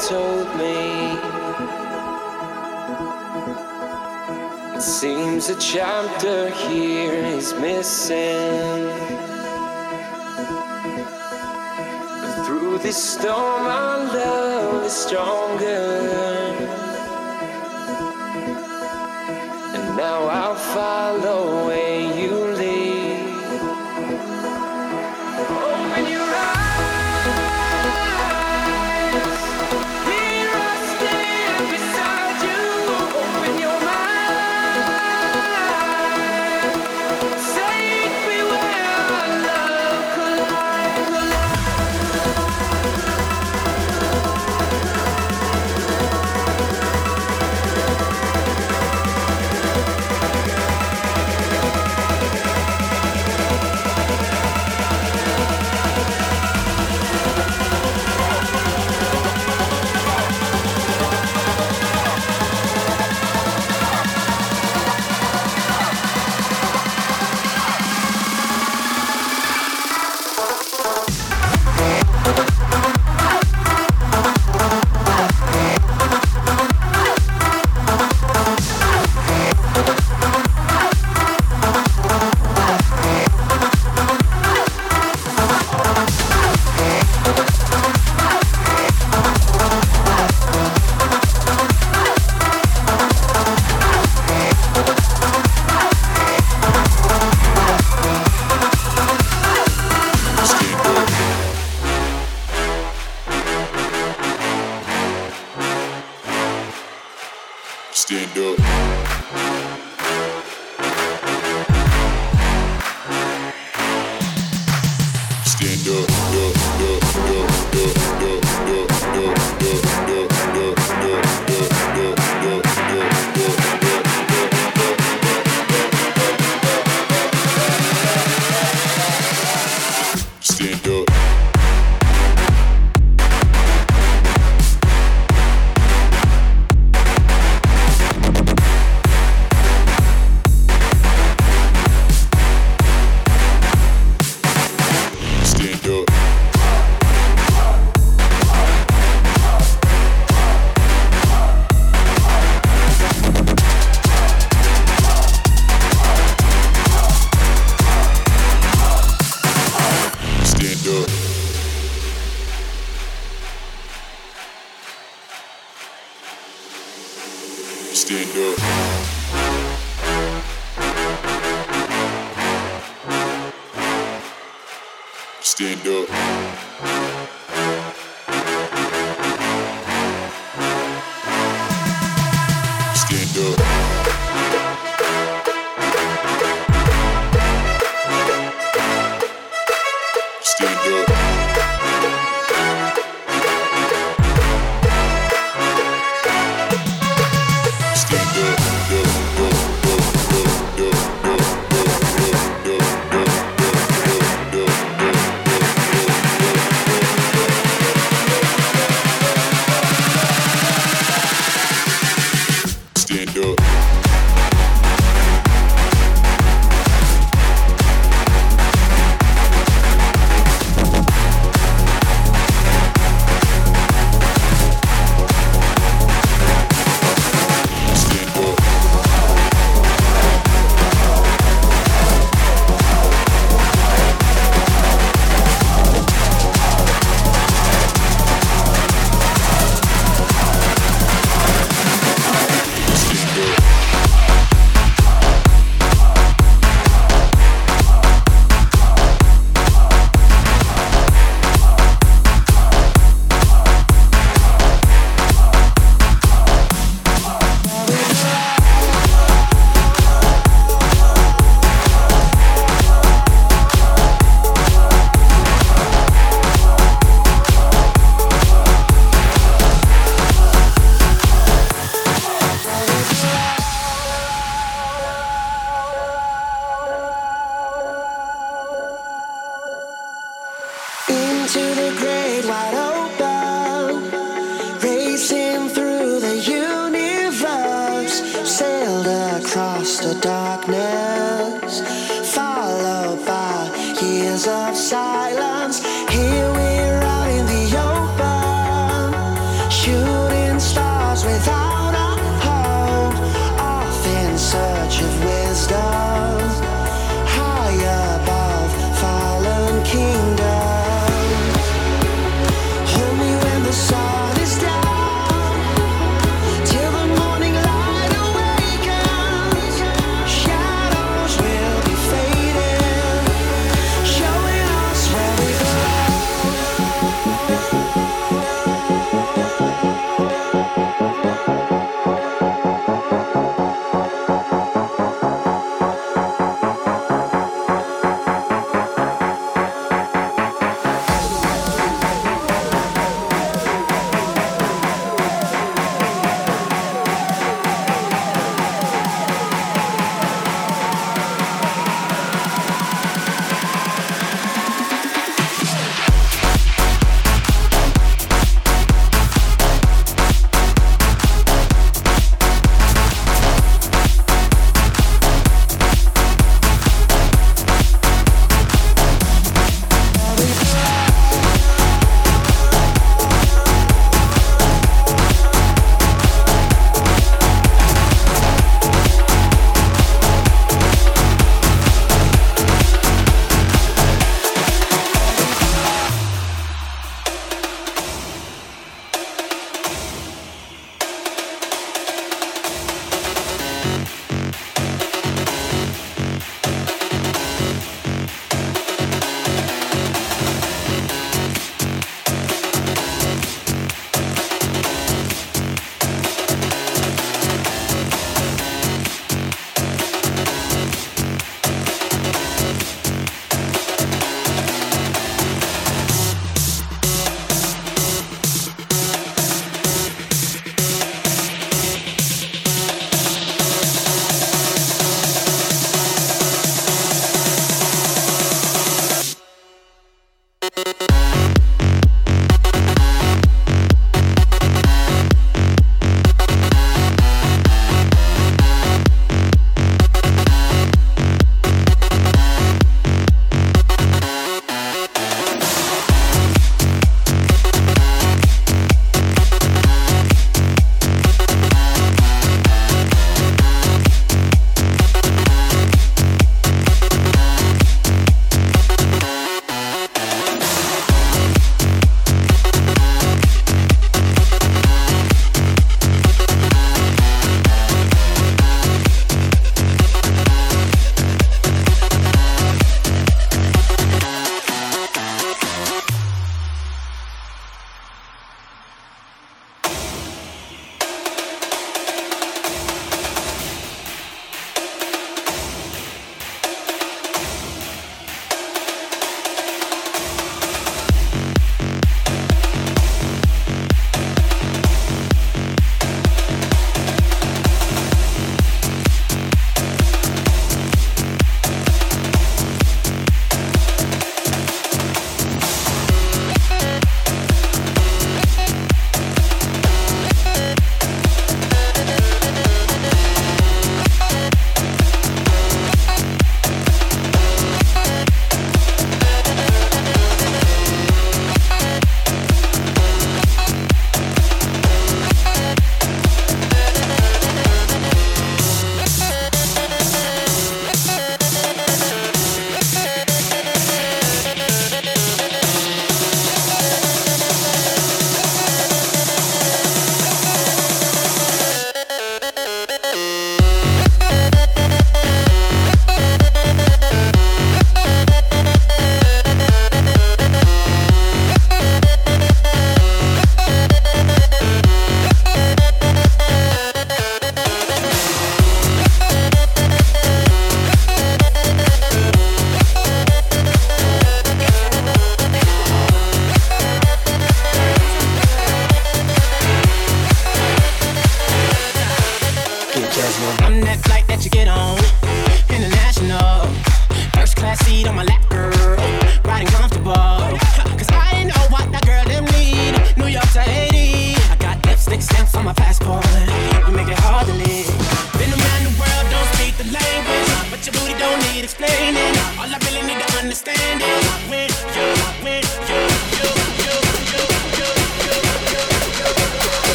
told me. It seems a chapter here is missing. But through this storm, our love is stronger.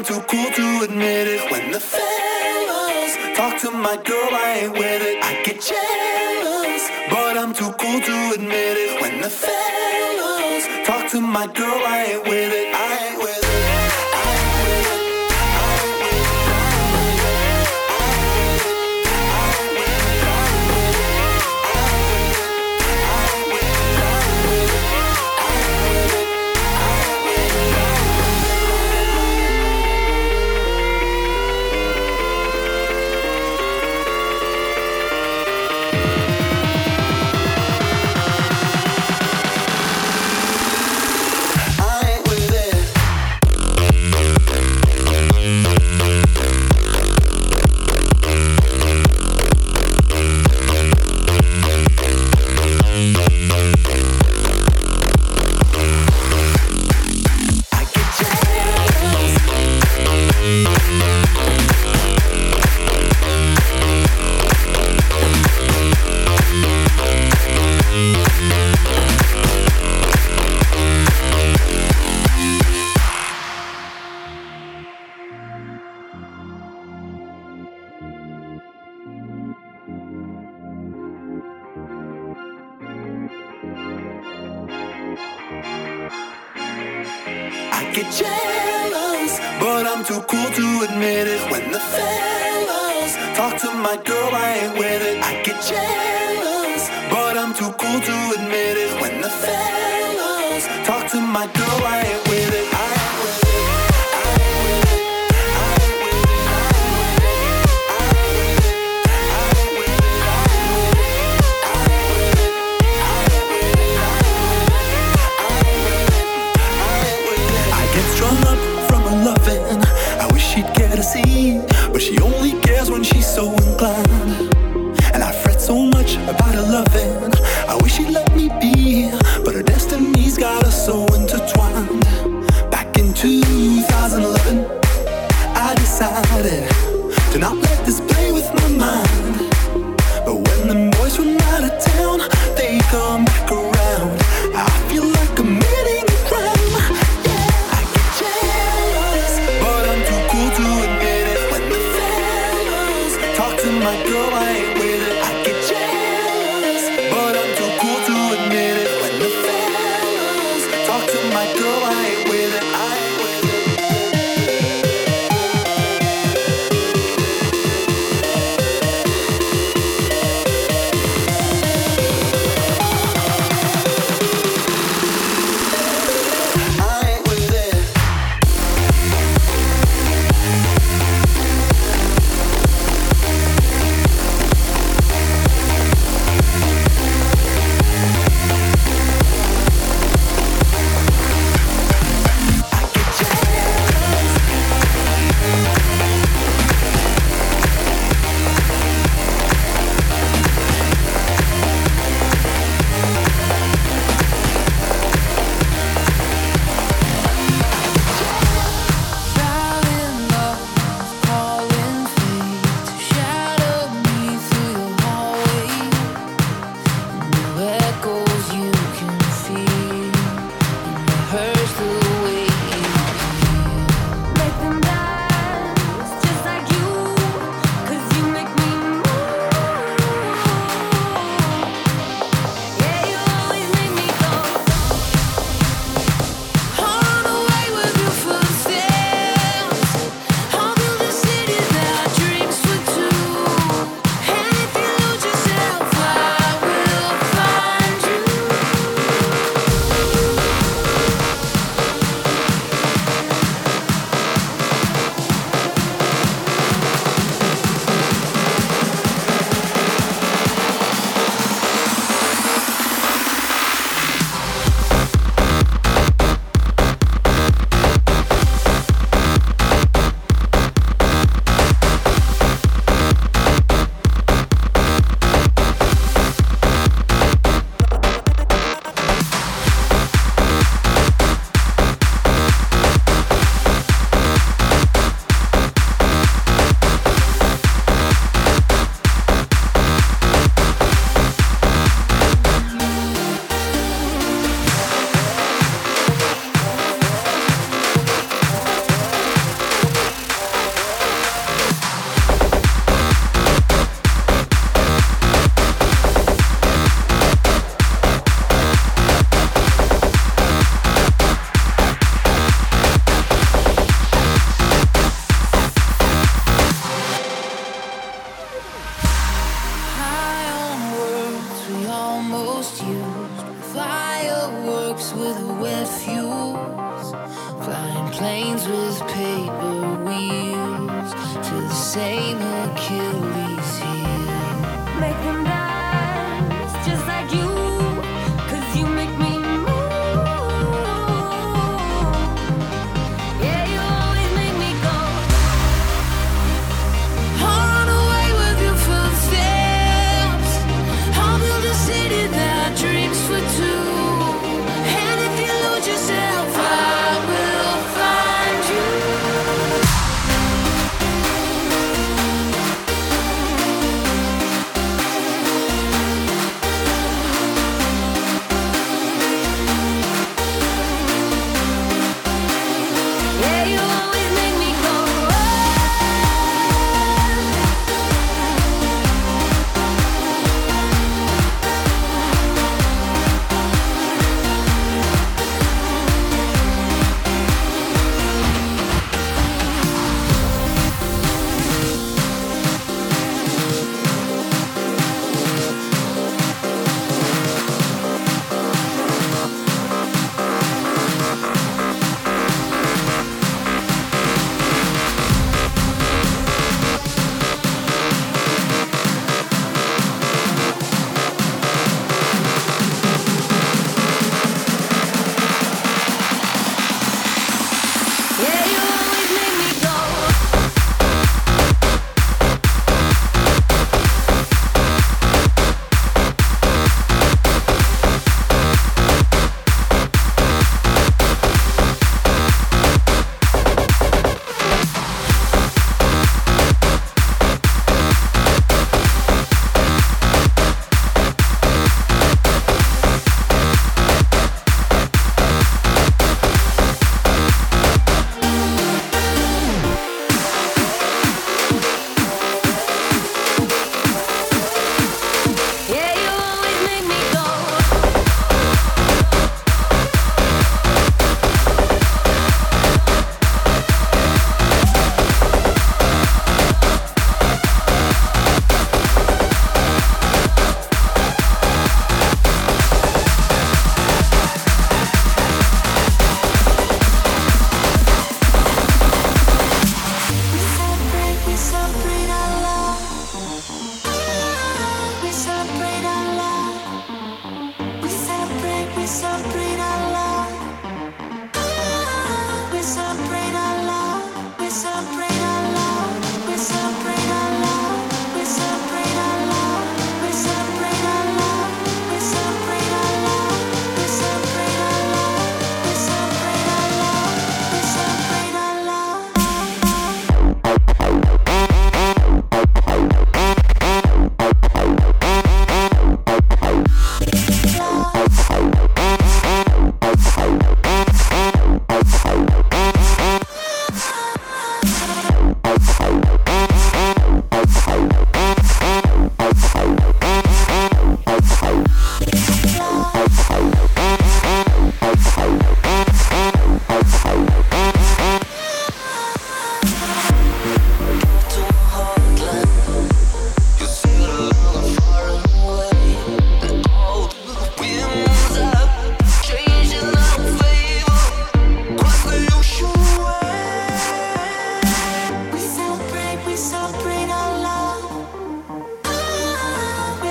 I'm too cool to admit it. When the fellas talk to my girl, I ain't with it. I get jealous, but I'm too cool to admit it. When the fellas talk to my girl, I ain't with it.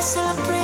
celebrate.